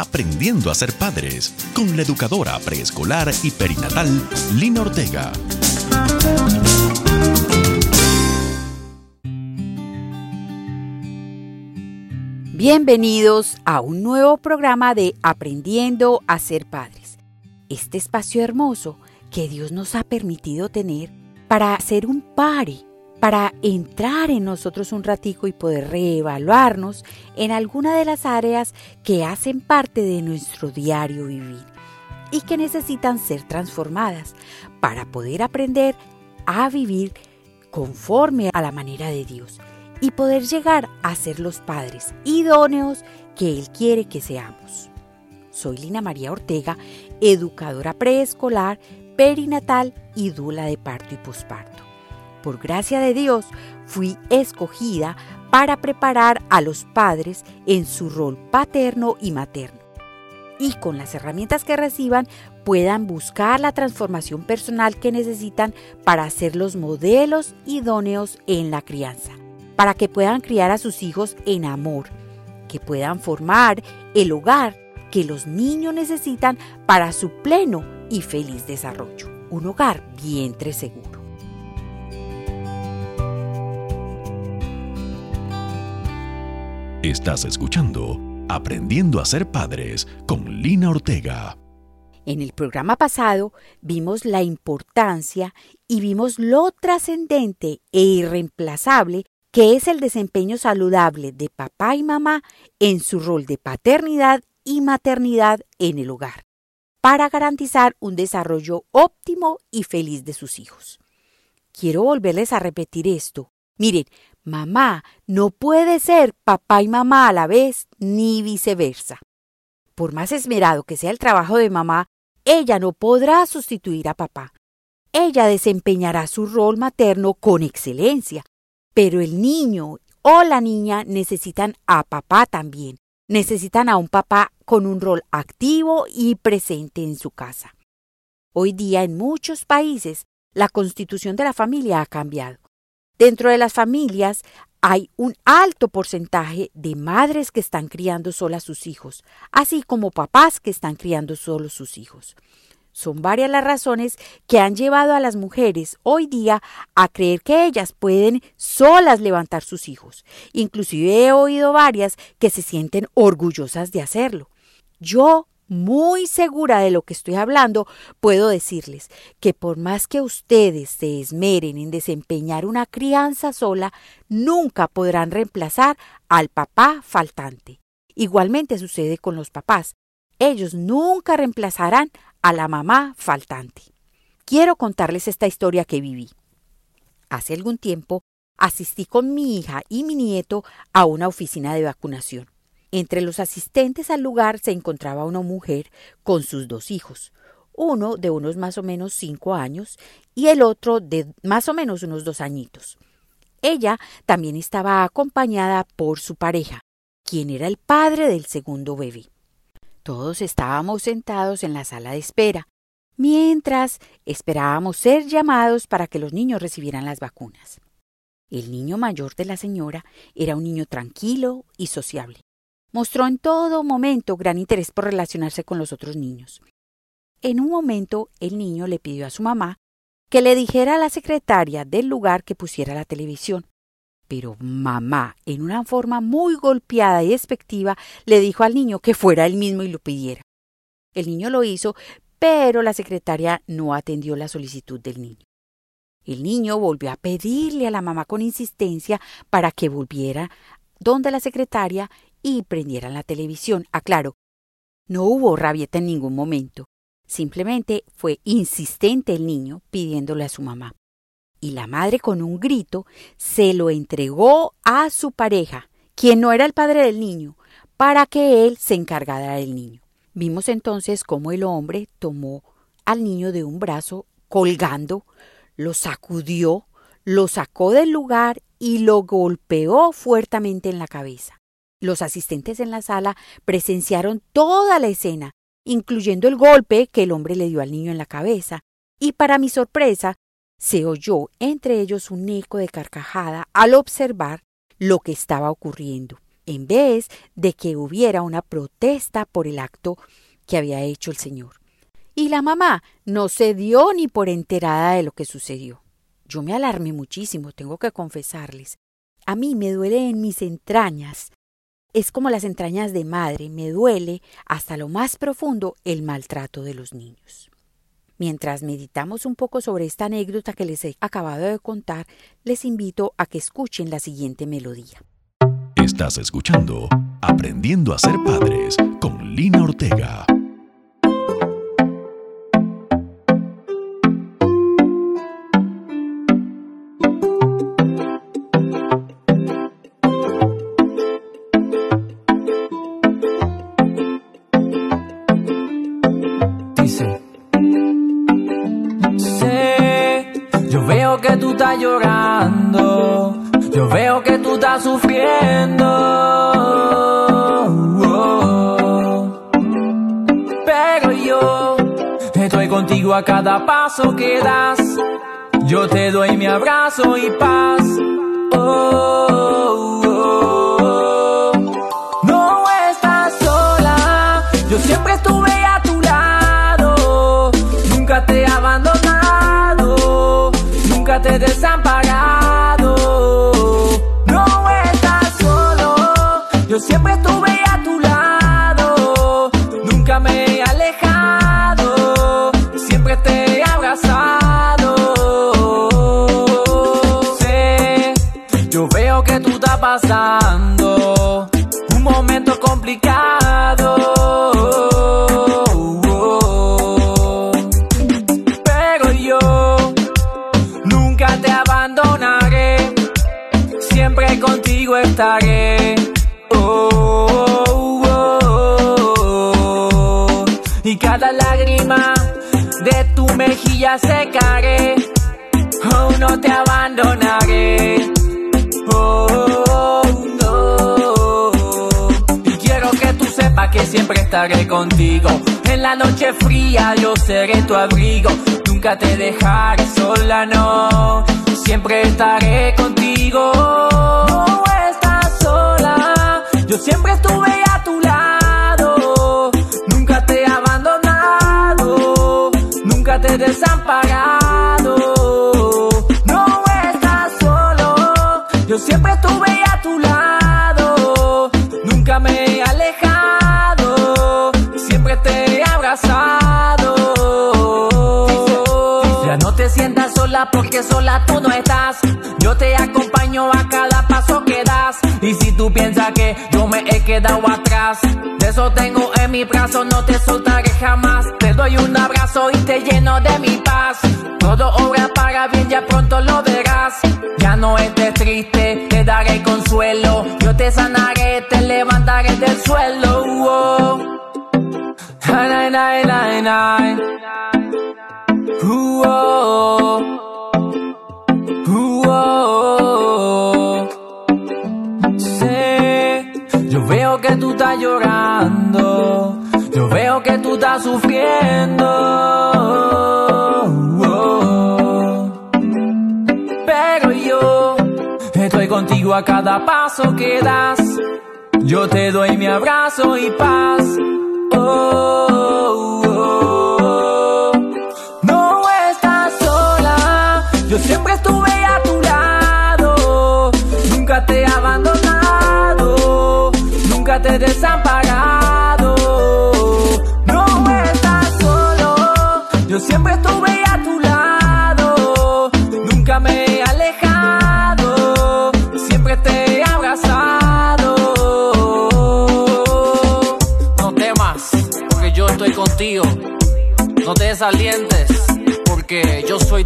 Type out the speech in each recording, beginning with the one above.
Aprendiendo a ser padres con la educadora preescolar y perinatal Lina Ortega. Bienvenidos a un nuevo programa de Aprendiendo a ser padres. Este espacio hermoso que Dios nos ha permitido tener para hacer un pare para entrar en nosotros un ratico y poder reevaluarnos en alguna de las áreas que hacen parte de nuestro diario vivir y que necesitan ser transformadas para poder aprender a vivir conforme a la manera de Dios y poder llegar a ser los padres idóneos que Él quiere que seamos. Soy Lina María Ortega, educadora preescolar, perinatal y dula de parto y posparto por gracia de Dios, fui escogida para preparar a los padres en su rol paterno y materno. Y con las herramientas que reciban puedan buscar la transformación personal que necesitan para ser los modelos idóneos en la crianza, para que puedan criar a sus hijos en amor, que puedan formar el hogar que los niños necesitan para su pleno y feliz desarrollo. Un hogar vientre seguro. Estás escuchando Aprendiendo a ser padres con Lina Ortega. En el programa pasado vimos la importancia y vimos lo trascendente e irreemplazable que es el desempeño saludable de papá y mamá en su rol de paternidad y maternidad en el hogar, para garantizar un desarrollo óptimo y feliz de sus hijos. Quiero volverles a repetir esto. Miren, Mamá no puede ser papá y mamá a la vez, ni viceversa. Por más esmerado que sea el trabajo de mamá, ella no podrá sustituir a papá. Ella desempeñará su rol materno con excelencia, pero el niño o la niña necesitan a papá también. Necesitan a un papá con un rol activo y presente en su casa. Hoy día en muchos países la constitución de la familia ha cambiado. Dentro de las familias hay un alto porcentaje de madres que están criando solas sus hijos, así como papás que están criando solos sus hijos. Son varias las razones que han llevado a las mujeres hoy día a creer que ellas pueden solas levantar sus hijos. Inclusive he oído varias que se sienten orgullosas de hacerlo. Yo muy segura de lo que estoy hablando, puedo decirles que por más que ustedes se esmeren en desempeñar una crianza sola, nunca podrán reemplazar al papá faltante. Igualmente sucede con los papás. Ellos nunca reemplazarán a la mamá faltante. Quiero contarles esta historia que viví. Hace algún tiempo asistí con mi hija y mi nieto a una oficina de vacunación. Entre los asistentes al lugar se encontraba una mujer con sus dos hijos, uno de unos más o menos cinco años y el otro de más o menos unos dos añitos. Ella también estaba acompañada por su pareja, quien era el padre del segundo bebé. Todos estábamos sentados en la sala de espera, mientras esperábamos ser llamados para que los niños recibieran las vacunas. El niño mayor de la señora era un niño tranquilo y sociable. Mostró en todo momento gran interés por relacionarse con los otros niños. En un momento el niño le pidió a su mamá que le dijera a la secretaria del lugar que pusiera la televisión. Pero mamá, en una forma muy golpeada y despectiva, le dijo al niño que fuera él mismo y lo pidiera. El niño lo hizo, pero la secretaria no atendió la solicitud del niño. El niño volvió a pedirle a la mamá con insistencia para que volviera donde la secretaria y prendieran la televisión. Aclaro, no hubo rabieta en ningún momento. Simplemente fue insistente el niño pidiéndole a su mamá. Y la madre con un grito se lo entregó a su pareja, quien no era el padre del niño, para que él se encargara del niño. Vimos entonces cómo el hombre tomó al niño de un brazo colgando, lo sacudió, lo sacó del lugar y lo golpeó fuertemente en la cabeza. Los asistentes en la sala presenciaron toda la escena, incluyendo el golpe que el hombre le dio al niño en la cabeza, y para mi sorpresa, se oyó entre ellos un eco de carcajada al observar lo que estaba ocurriendo. en vez de que hubiera una protesta por el acto que había hecho el Señor. Y la mamá no se dio ni por enterada de lo que sucedió. Yo me alarmé muchísimo, tengo que confesarles. A mí me duele en mis entrañas. Es como las entrañas de madre, me duele hasta lo más profundo el maltrato de los niños. Mientras meditamos un poco sobre esta anécdota que les he acabado de contar, les invito a que escuchen la siguiente melodía. Estás escuchando Aprendiendo a ser padres con Lina Ortega. Estás sufriendo. Pero yo estoy contigo a cada paso que das. Yo te doy mi abrazo y paz. Oh, oh. No estás sola, yo siempre estuve a tu lado. Nunca te abandoné te desamparado. Yo siempre estuve a tu lado. Nunca me he alejado, siempre te he abrazado. Sé, yo veo que tú estás pasando un momento complicado. estaré. Cada lágrima de tu mejilla secaré. Oh, no te abandonaré. Oh, quiero que tú sepas que siempre estaré contigo. En la noche fría yo seré tu abrigo. Nunca te dejaré sola, no. Siempre estaré contigo. Sola tú no estás, yo te acompaño a cada paso que das. Y si tú piensas que yo me he quedado atrás, de eso tengo en mi brazo, no te soltaré jamás. Te doy un abrazo y te lleno de mi paz. Todo obra para bien, ya pronto lo verás. Ya no estés triste, te daré consuelo. Yo te sanaré, te levantaré del suelo. Oh. veo que tú estás llorando, yo veo que tú estás sufriendo. Pero yo estoy contigo a cada paso que das. Yo te doy mi abrazo y paz. Oh, oh. No estás sola, yo siempre estuve a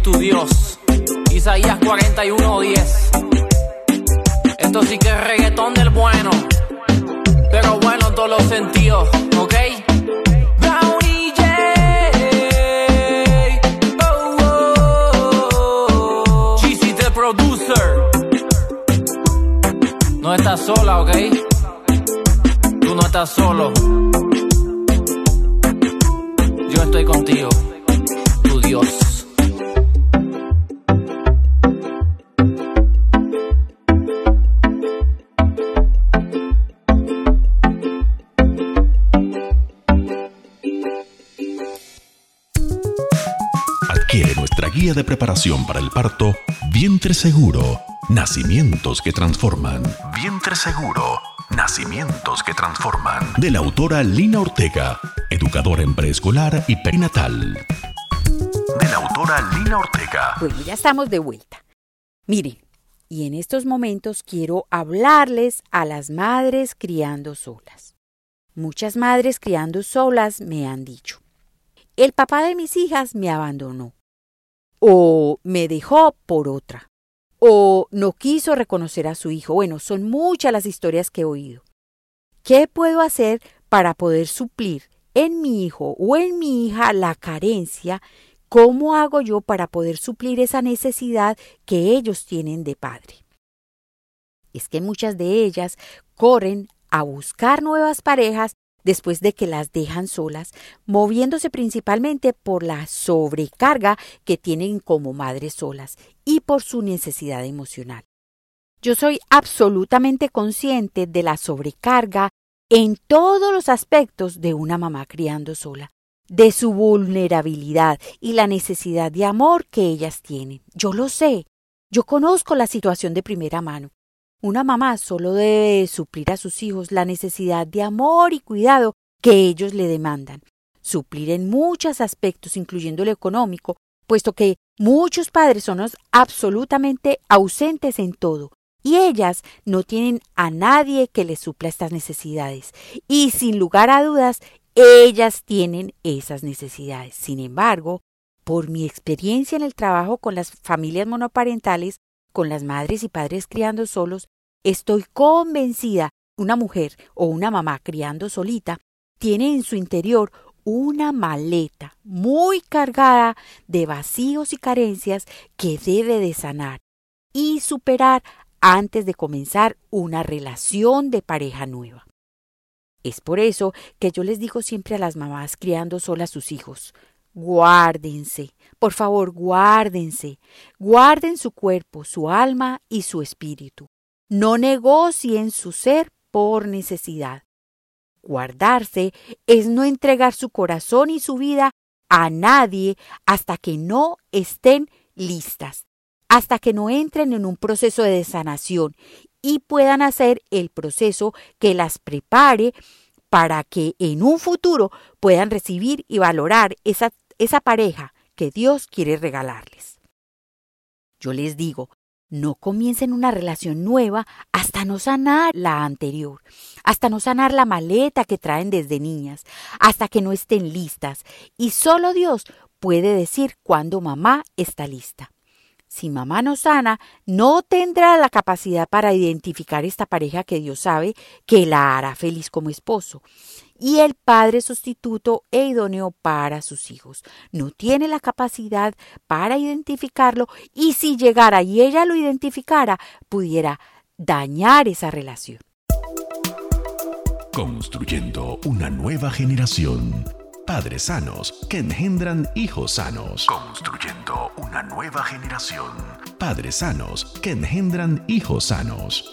tu Dios. Isaías 41:10. Esto sí que es reggaetón del bueno pero bueno en todos los sentidos, ¿ok? Oh, oh. No estás sola, ¿ok? Tú no estás solo. Yo estoy contigo, tu Dios. De preparación para el parto Vientre Seguro, Nacimientos que Transforman. Vientre Seguro, Nacimientos que Transforman. De la autora Lina Ortega, educadora en preescolar y perinatal. De la autora Lina Ortega. Bueno, ya estamos de vuelta. Miren, y en estos momentos quiero hablarles a las madres criando solas. Muchas madres criando solas me han dicho, el papá de mis hijas me abandonó, o me dejó por otra, o no quiso reconocer a su hijo. Bueno, son muchas las historias que he oído. ¿Qué puedo hacer para poder suplir en mi hijo o en mi hija la carencia ¿Cómo hago yo para poder suplir esa necesidad que ellos tienen de padre? Es que muchas de ellas corren a buscar nuevas parejas después de que las dejan solas, moviéndose principalmente por la sobrecarga que tienen como madres solas y por su necesidad emocional. Yo soy absolutamente consciente de la sobrecarga en todos los aspectos de una mamá criando sola de su vulnerabilidad y la necesidad de amor que ellas tienen. Yo lo sé. Yo conozco la situación de primera mano. Una mamá solo debe suplir a sus hijos la necesidad de amor y cuidado que ellos le demandan. Suplir en muchos aspectos, incluyendo el económico, puesto que muchos padres son absolutamente ausentes en todo, y ellas no tienen a nadie que les supla estas necesidades. Y sin lugar a dudas, ellas tienen esas necesidades. Sin embargo, por mi experiencia en el trabajo con las familias monoparentales, con las madres y padres criando solos, estoy convencida una mujer o una mamá criando solita tiene en su interior una maleta muy cargada de vacíos y carencias que debe de sanar y superar antes de comenzar una relación de pareja nueva. Es por eso que yo les digo siempre a las mamás criando solas sus hijos, guárdense, por favor, guárdense, guarden su cuerpo, su alma y su espíritu. No negocien su ser por necesidad. Guardarse es no entregar su corazón y su vida a nadie hasta que no estén listas, hasta que no entren en un proceso de sanación y puedan hacer el proceso que las prepare para que en un futuro puedan recibir y valorar esa, esa pareja que Dios quiere regalarles. Yo les digo, no comiencen una relación nueva hasta no sanar la anterior, hasta no sanar la maleta que traen desde niñas, hasta que no estén listas. Y solo Dios puede decir cuándo mamá está lista. Si mamá no sana, no tendrá la capacidad para identificar esta pareja que Dios sabe que la hará feliz como esposo. Y el padre sustituto e idóneo para sus hijos. No tiene la capacidad para identificarlo y si llegara y ella lo identificara, pudiera dañar esa relación. Construyendo una nueva generación Padres sanos que engendran hijos sanos. Construyendo una nueva generación. Padres sanos que engendran hijos sanos.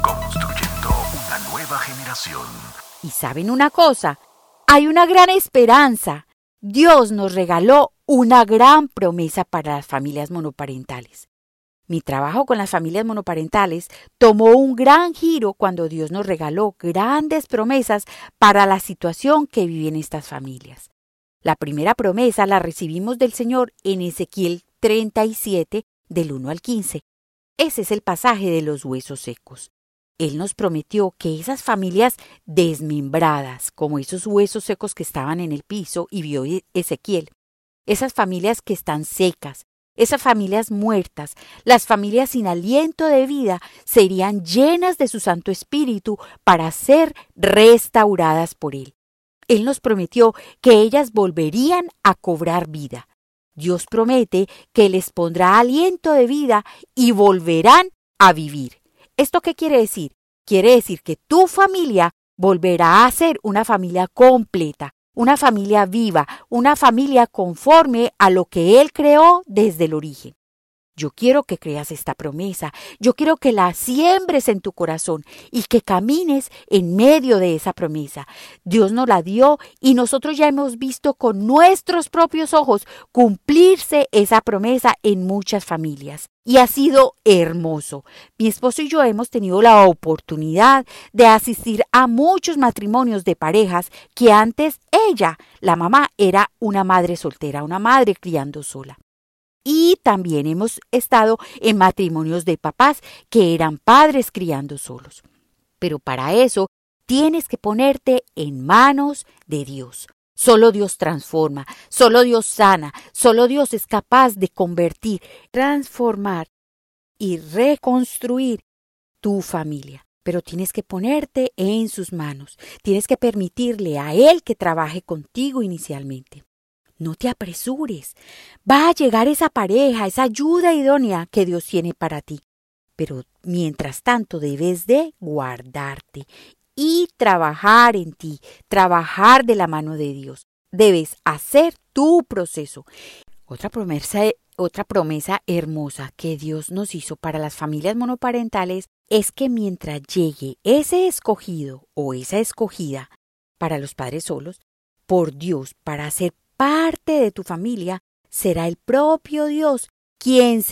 Construyendo una nueva generación. Y saben una cosa, hay una gran esperanza. Dios nos regaló una gran promesa para las familias monoparentales. Mi trabajo con las familias monoparentales tomó un gran giro cuando Dios nos regaló grandes promesas para la situación que viven estas familias. La primera promesa la recibimos del Señor en Ezequiel 37, del 1 al 15. Ese es el pasaje de los huesos secos. Él nos prometió que esas familias desmembradas, como esos huesos secos que estaban en el piso y vio Ezequiel, esas familias que están secas, esas familias muertas, las familias sin aliento de vida, serían llenas de su Santo Espíritu para ser restauradas por Él. Él nos prometió que ellas volverían a cobrar vida. Dios promete que les pondrá aliento de vida y volverán a vivir. ¿Esto qué quiere decir? Quiere decir que tu familia volverá a ser una familia completa, una familia viva, una familia conforme a lo que Él creó desde el origen. Yo quiero que creas esta promesa, yo quiero que la siembres en tu corazón y que camines en medio de esa promesa. Dios nos la dio y nosotros ya hemos visto con nuestros propios ojos cumplirse esa promesa en muchas familias. Y ha sido hermoso. Mi esposo y yo hemos tenido la oportunidad de asistir a muchos matrimonios de parejas que antes ella, la mamá, era una madre soltera, una madre criando sola y también hemos estado en matrimonios de papás que eran padres criando solos. Pero para eso tienes que ponerte en manos de Dios. Solo Dios transforma, solo Dios sana, solo Dios es capaz de convertir, transformar y reconstruir tu familia. Pero tienes que ponerte en sus manos, tienes que permitirle a Él que trabaje contigo inicialmente. No te apresures. Va a llegar esa pareja, esa ayuda idónea que Dios tiene para ti. Pero mientras tanto debes de guardarte y trabajar en ti, trabajar de la mano de Dios. Debes hacer tu proceso. Otra promesa, otra promesa hermosa que Dios nos hizo para las familias monoparentales es que mientras llegue ese escogido o esa escogida para los padres solos, por Dios, para hacer parte de tu familia, será el propio Dios quien,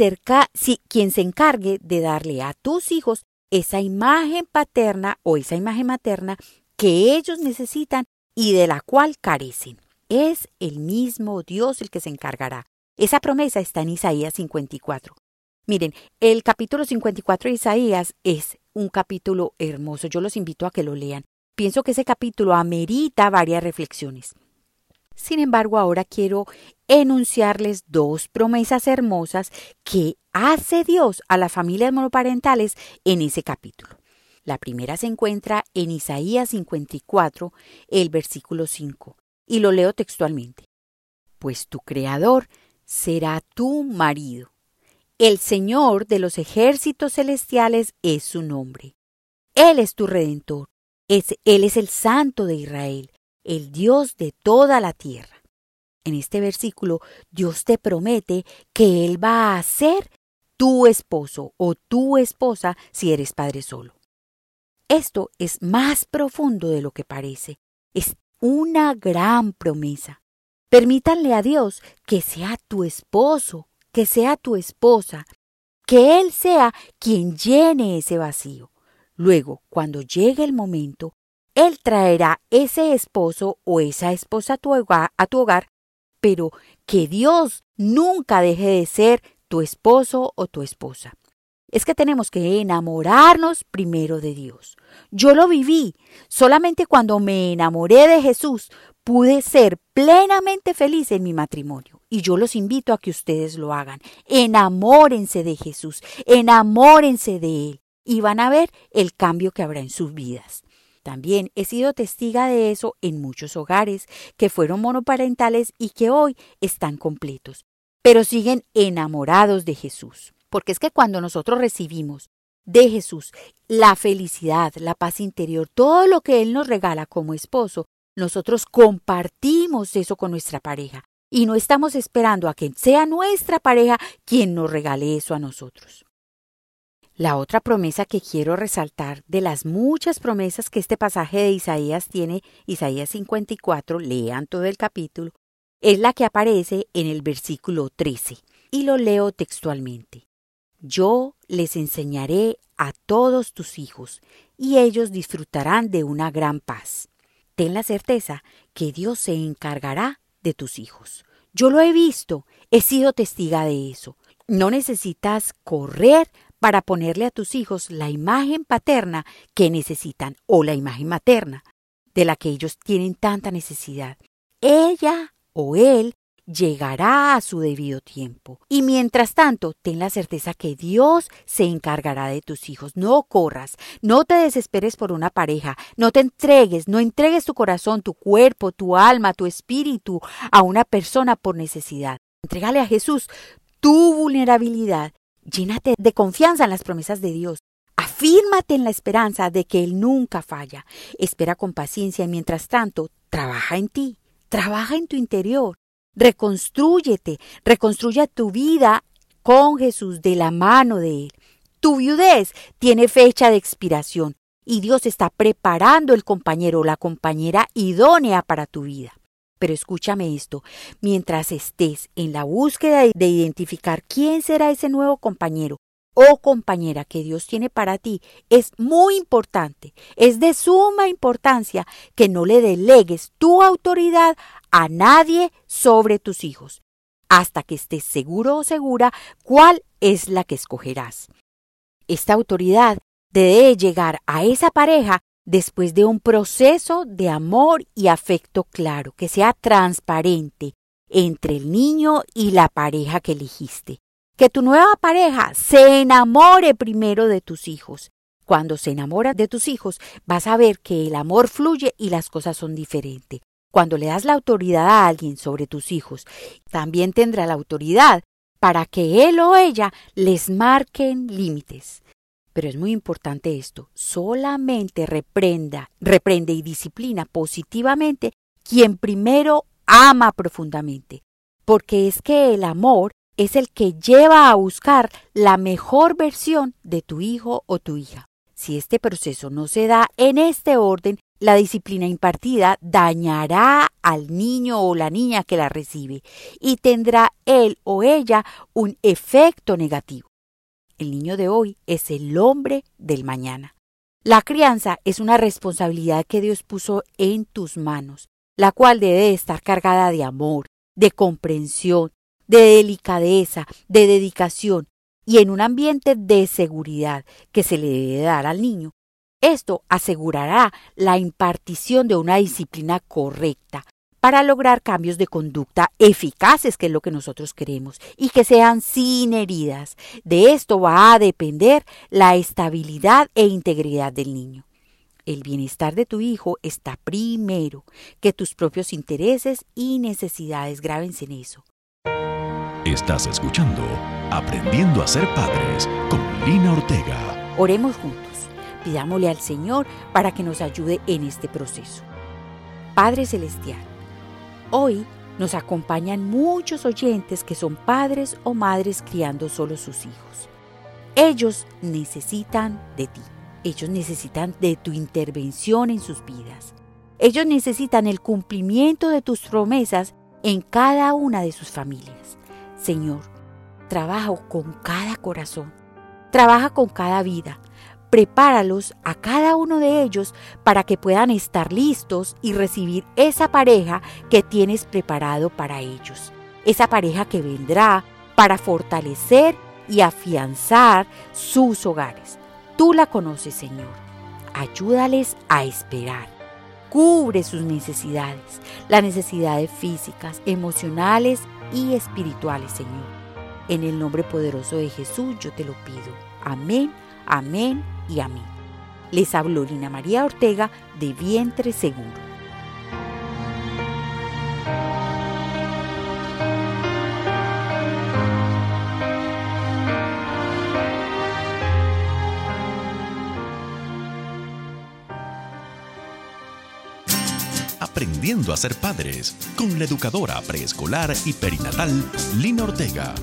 quien se encargue de darle a tus hijos esa imagen paterna o esa imagen materna que ellos necesitan y de la cual carecen. Es el mismo Dios el que se encargará. Esa promesa está en Isaías 54. Miren, el capítulo 54 de Isaías es un capítulo hermoso. Yo los invito a que lo lean. Pienso que ese capítulo amerita varias reflexiones. Sin embargo, ahora quiero enunciarles dos promesas hermosas que hace Dios a las familias monoparentales en ese capítulo. La primera se encuentra en Isaías 54, el versículo 5, y lo leo textualmente. Pues tu Creador será tu marido. El Señor de los ejércitos celestiales es su nombre. Él es tu redentor. Él es el Santo de Israel el Dios de toda la tierra. En este versículo, Dios te promete que Él va a ser tu esposo o tu esposa si eres padre solo. Esto es más profundo de lo que parece. Es una gran promesa. Permítanle a Dios que sea tu esposo, que sea tu esposa, que Él sea quien llene ese vacío. Luego, cuando llegue el momento, él traerá ese esposo o esa esposa a tu, hogar, pero que Dios nunca deje de ser tu esposo o tu esposa. Es que tenemos que enamorarnos primero de Dios. Yo lo viví. Solamente cuando me enamoré de Jesús pude ser plenamente feliz en mi matrimonio. Y yo los invito a que ustedes lo hagan. Enamórense de Jesús, enamórense de Él y van a ver el cambio que habrá en sus vidas. También he sido testiga de eso en muchos hogares que fueron monoparentales y que hoy están completos, pero siguen enamorados de Jesús. Porque es que cuando nosotros recibimos de Jesús la felicidad, la paz interior, todo lo que Él nos regala como esposo, nosotros compartimos eso con nuestra pareja y no estamos esperando a que sea nuestra pareja quien nos regale eso a nosotros. La otra promesa que quiero resaltar de las muchas promesas que este pasaje de Isaías tiene, Isaías 54, lean todo el capítulo, es la que aparece en el versículo 13, y lo leo textualmente. Yo les enseñaré a todos tus hijos, y ellos disfrutarán de una gran paz. Ten la certeza que Dios se encargará de tus hijos. Yo lo he visto, he sido testiga de eso. No necesitas correr para ponerle a tus hijos la imagen paterna que necesitan o la imagen materna de la que ellos tienen tanta necesidad. Ella o él llegará a su debido tiempo. Y mientras tanto, ten la certeza que Dios se encargará de tus hijos. No corras, no te desesperes por una pareja, no te entregues, no entregues tu corazón, tu cuerpo, tu alma, tu espíritu a una persona por necesidad. Entrégale a Jesús tu vulnerabilidad Llénate de confianza en las promesas de Dios. Afírmate en la esperanza de que Él nunca falla. Espera con paciencia y mientras tanto, trabaja en ti, trabaja en tu interior. Reconstrúyete, reconstruye tu vida con Jesús de la mano de Él. Tu viudez tiene fecha de expiración y Dios está preparando el compañero o la compañera idónea para tu vida. Pero escúchame esto, mientras estés en la búsqueda de identificar quién será ese nuevo compañero o compañera que Dios tiene para ti, es muy importante, es de suma importancia que no le delegues tu autoridad a nadie sobre tus hijos, hasta que estés seguro o segura cuál es la que escogerás. Esta autoridad debe llegar a esa pareja después de un proceso de amor y afecto claro, que sea transparente entre el niño y la pareja que elegiste. Que tu nueva pareja se enamore primero de tus hijos. Cuando se enamora de tus hijos, vas a ver que el amor fluye y las cosas son diferentes. Cuando le das la autoridad a alguien sobre tus hijos, también tendrá la autoridad para que él o ella les marquen límites. Pero es muy importante esto, solamente reprenda, reprende y disciplina positivamente quien primero ama profundamente, porque es que el amor es el que lleva a buscar la mejor versión de tu hijo o tu hija. Si este proceso no se da en este orden, la disciplina impartida dañará al niño o la niña que la recibe y tendrá él o ella un efecto negativo. El niño de hoy es el hombre del mañana. La crianza es una responsabilidad que Dios puso en tus manos, la cual debe estar cargada de amor, de comprensión, de delicadeza, de dedicación y en un ambiente de seguridad que se le debe dar al niño. Esto asegurará la impartición de una disciplina correcta, para lograr cambios de conducta eficaces, que es lo que nosotros queremos, y que sean sin heridas. De esto va a depender la estabilidad e integridad del niño. El bienestar de tu hijo está primero, que tus propios intereses y necesidades grabense en eso. Estás escuchando Aprendiendo a ser padres con Lina Ortega. Oremos juntos. Pidámosle al Señor para que nos ayude en este proceso. Padre Celestial, Hoy nos acompañan muchos oyentes que son padres o madres criando solo sus hijos. Ellos necesitan de ti. Ellos necesitan de tu intervención en sus vidas. Ellos necesitan el cumplimiento de tus promesas en cada una de sus familias. Señor, trabaja con cada corazón. Trabaja con cada vida prepáralos a cada uno de ellos para que puedan estar listos y recibir esa pareja que tienes preparado para ellos. Esa pareja que vendrá para fortalecer y afianzar sus hogares. Tú la conoces, Señor. Ayúdales a esperar. Cubre sus necesidades, las necesidades físicas, emocionales y espirituales, Señor. En el nombre poderoso de Jesús yo te lo pido. Amén, amén y a mí. Les habló Lina María Ortega de Vientre Seguro. Aprendiendo a ser padres con la educadora preescolar y perinatal Lina Ortega